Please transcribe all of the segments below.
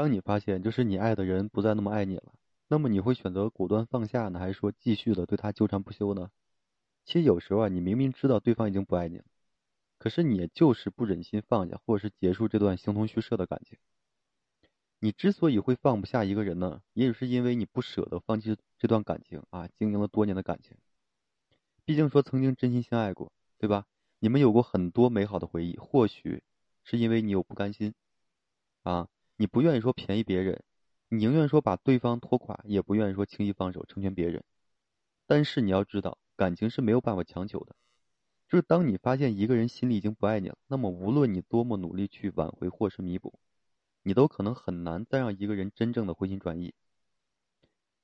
当你发现就是你爱的人不再那么爱你了，那么你会选择果断放下呢，还是说继续的对他纠缠不休呢？其实有时候啊，你明明知道对方已经不爱你了，可是你就是不忍心放下，或者是结束这段形同虚设的感情。你之所以会放不下一个人呢，也许是因为你不舍得放弃这段感情啊，经营了多年的感情。毕竟说曾经真心相爱过，对吧？你们有过很多美好的回忆，或许是因为你有不甘心，啊，你不愿意说便宜别人，你宁愿说把对方拖垮，也不愿意说轻易放手成全别人。但是你要知道，感情是没有办法强求的，就是当你发现一个人心里已经不爱你了，那么无论你多么努力去挽回或是弥补，你都可能很难再让一个人真正的回心转意。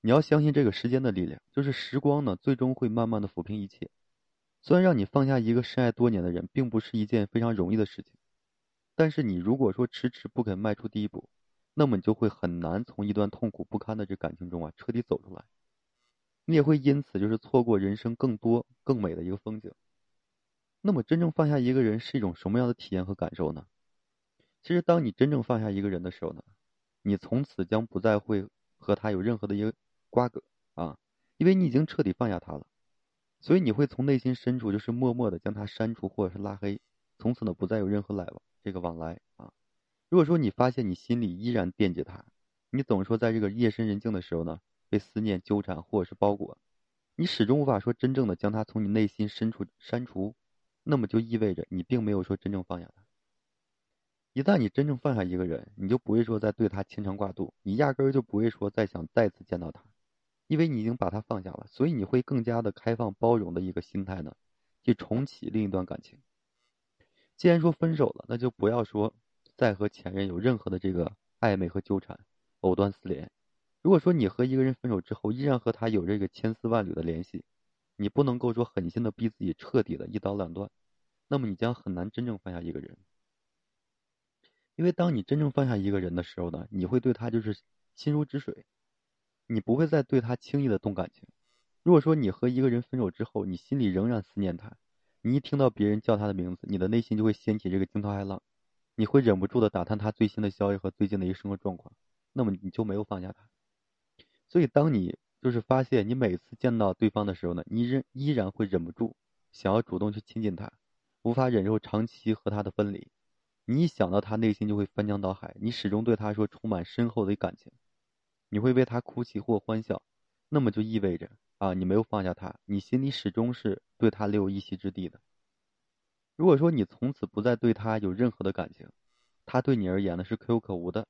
你要相信这个时间的力量，就是时光呢，最终会慢慢的抚平一切。虽然让你放下一个深爱多年的人，并不是一件非常容易的事情，但是你如果说迟迟不肯迈出第一步，那么你就会很难从一段痛苦不堪的这感情中啊彻底走出来。你也会因此就是错过人生更多更美的一个风景。那么真正放下一个人是一种什么样的体验和感受呢？其实当你真正放下一个人的时候呢，你从此将不再会和他有任何的一个。瓜葛啊，因为你已经彻底放下他了，所以你会从内心深处就是默默的将他删除或者是拉黑，从此呢不再有任何来往这个往来啊。如果说你发现你心里依然惦记他，你总说在这个夜深人静的时候呢被思念纠缠或者是包裹，你始终无法说真正的将他从你内心深处删除，那么就意味着你并没有说真正放下他。一旦你真正放下一个人，你就不会说再对他牵肠挂肚，你压根儿就不会说再想再次见到他。因为你已经把他放下了，所以你会更加的开放包容的一个心态呢，去重启另一段感情。既然说分手了，那就不要说再和前任有任何的这个暧昧和纠缠、藕断丝连。如果说你和一个人分手之后，依然和他有这个千丝万缕的联系，你不能够说狠心的逼自己彻底的一刀两断，那么你将很难真正放下一个人。因为当你真正放下一个人的时候呢，你会对他就是心如止水。你不会再对他轻易的动感情。如果说你和一个人分手之后，你心里仍然思念他，你一听到别人叫他的名字，你的内心就会掀起这个惊涛骇浪，你会忍不住的打探他最新的消息和最近的一个生活状况，那么你就没有放下他。所以，当你就是发现你每次见到对方的时候呢，你仍依然会忍不住想要主动去亲近他，无法忍受长期和他的分离。你一想到他，内心就会翻江倒海，你始终对他说充满深厚的感情。你会为他哭泣或欢笑，那么就意味着啊，你没有放下他，你心里始终是对他留有一席之地的。如果说你从此不再对他有任何的感情，他对你而言呢是可有可无的，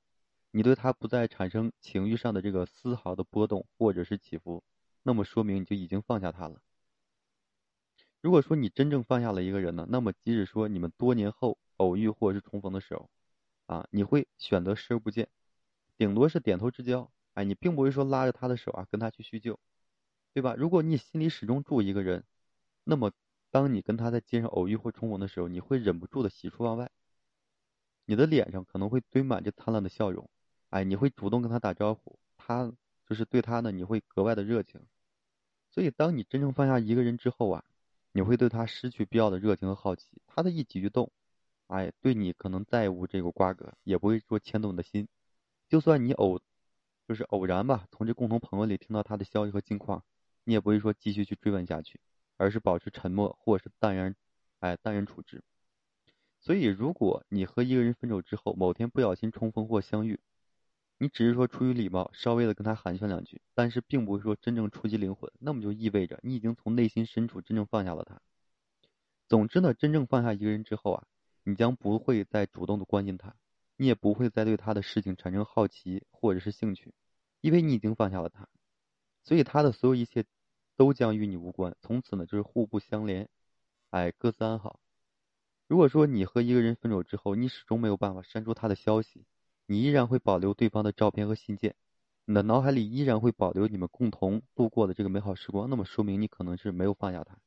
你对他不再产生情欲上的这个丝毫的波动或者是起伏，那么说明你就已经放下他了。如果说你真正放下了一个人呢，那么即使说你们多年后偶遇或者是重逢的时候，啊，你会选择视而不见，顶多是点头之交。哎，你并不会说拉着他的手啊，跟他去叙旧，对吧？如果你心里始终住一个人，那么当你跟他在街上偶遇或重逢的时候，你会忍不住的喜出望外，你的脸上可能会堆满着灿烂的笑容，哎，你会主动跟他打招呼，他就是对他呢，你会格外的热情。所以，当你真正放下一个人之后啊，你会对他失去必要的热情和好奇，他的一举一动，哎，对你可能再无这个瓜葛，也不会说牵动你的心，就算你偶。就是偶然吧，从这共同朋友里听到他的消息和近况，你也不会说继续去追问下去，而是保持沉默或者是淡然，哎，淡然处之。所以，如果你和一个人分手之后，某天不小心重逢或相遇，你只是说出于礼貌，稍微的跟他寒暄两句，但是并不会说真正触及灵魂，那么就意味着你已经从内心深处真正放下了他。总之呢，真正放下一个人之后啊，你将不会再主动的关心他。你也不会再对他的事情产生好奇或者是兴趣，因为你已经放下了他，所以他的所有一切都将与你无关。从此呢，就是互不相连，哎，各自安好。如果说你和一个人分手之后，你始终没有办法删除他的消息，你依然会保留对方的照片和信件，你的脑海里依然会保留你们共同度过的这个美好时光，那么说明你可能是没有放下他。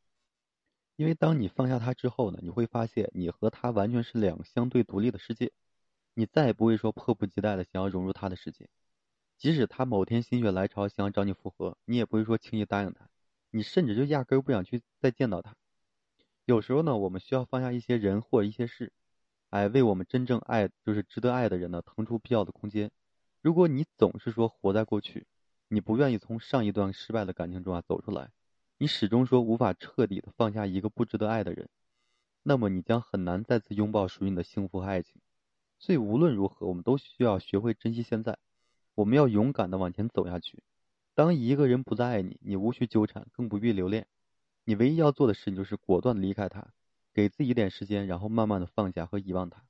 因为当你放下他之后呢，你会发现你和他完全是两个相对独立的世界。你再也不会说迫不及待的想要融入他的世界，即使他某天心血来潮想要找你复合，你也不会说轻易答应他，你甚至就压根儿不想去再见到他。有时候呢，我们需要放下一些人或一些事，哎，为我们真正爱就是值得爱的人呢腾出必要的空间，如果你总是说活在过去，你不愿意从上一段失败的感情中啊走出来，你始终说无法彻底的放下一个不值得爱的人，那么你将很难再次拥抱属于你的幸福和爱情。所以无论如何，我们都需要学会珍惜现在，我们要勇敢的往前走下去。当一个人不再爱你，你无需纠缠，更不必留恋。你唯一要做的事情就是果断离开他，给自己一点时间，然后慢慢的放下和遗忘他。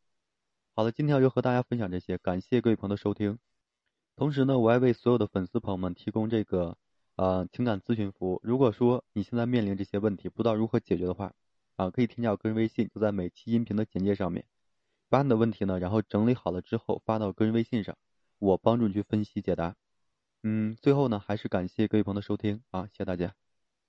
好了，今天我就和大家分享这些，感谢各位朋友的收听。同时呢，我还为所有的粉丝朋友们提供这个呃情感咨询服务。如果说你现在面临这些问题，不知道如何解决的话，啊，可以添加我个人微信，就在每期音频的简介上面，把你的问题呢，然后整理好了之后发到个人微信上，我帮助你去分析解答。嗯，最后呢，还是感谢各位朋友的收听啊，谢谢大家。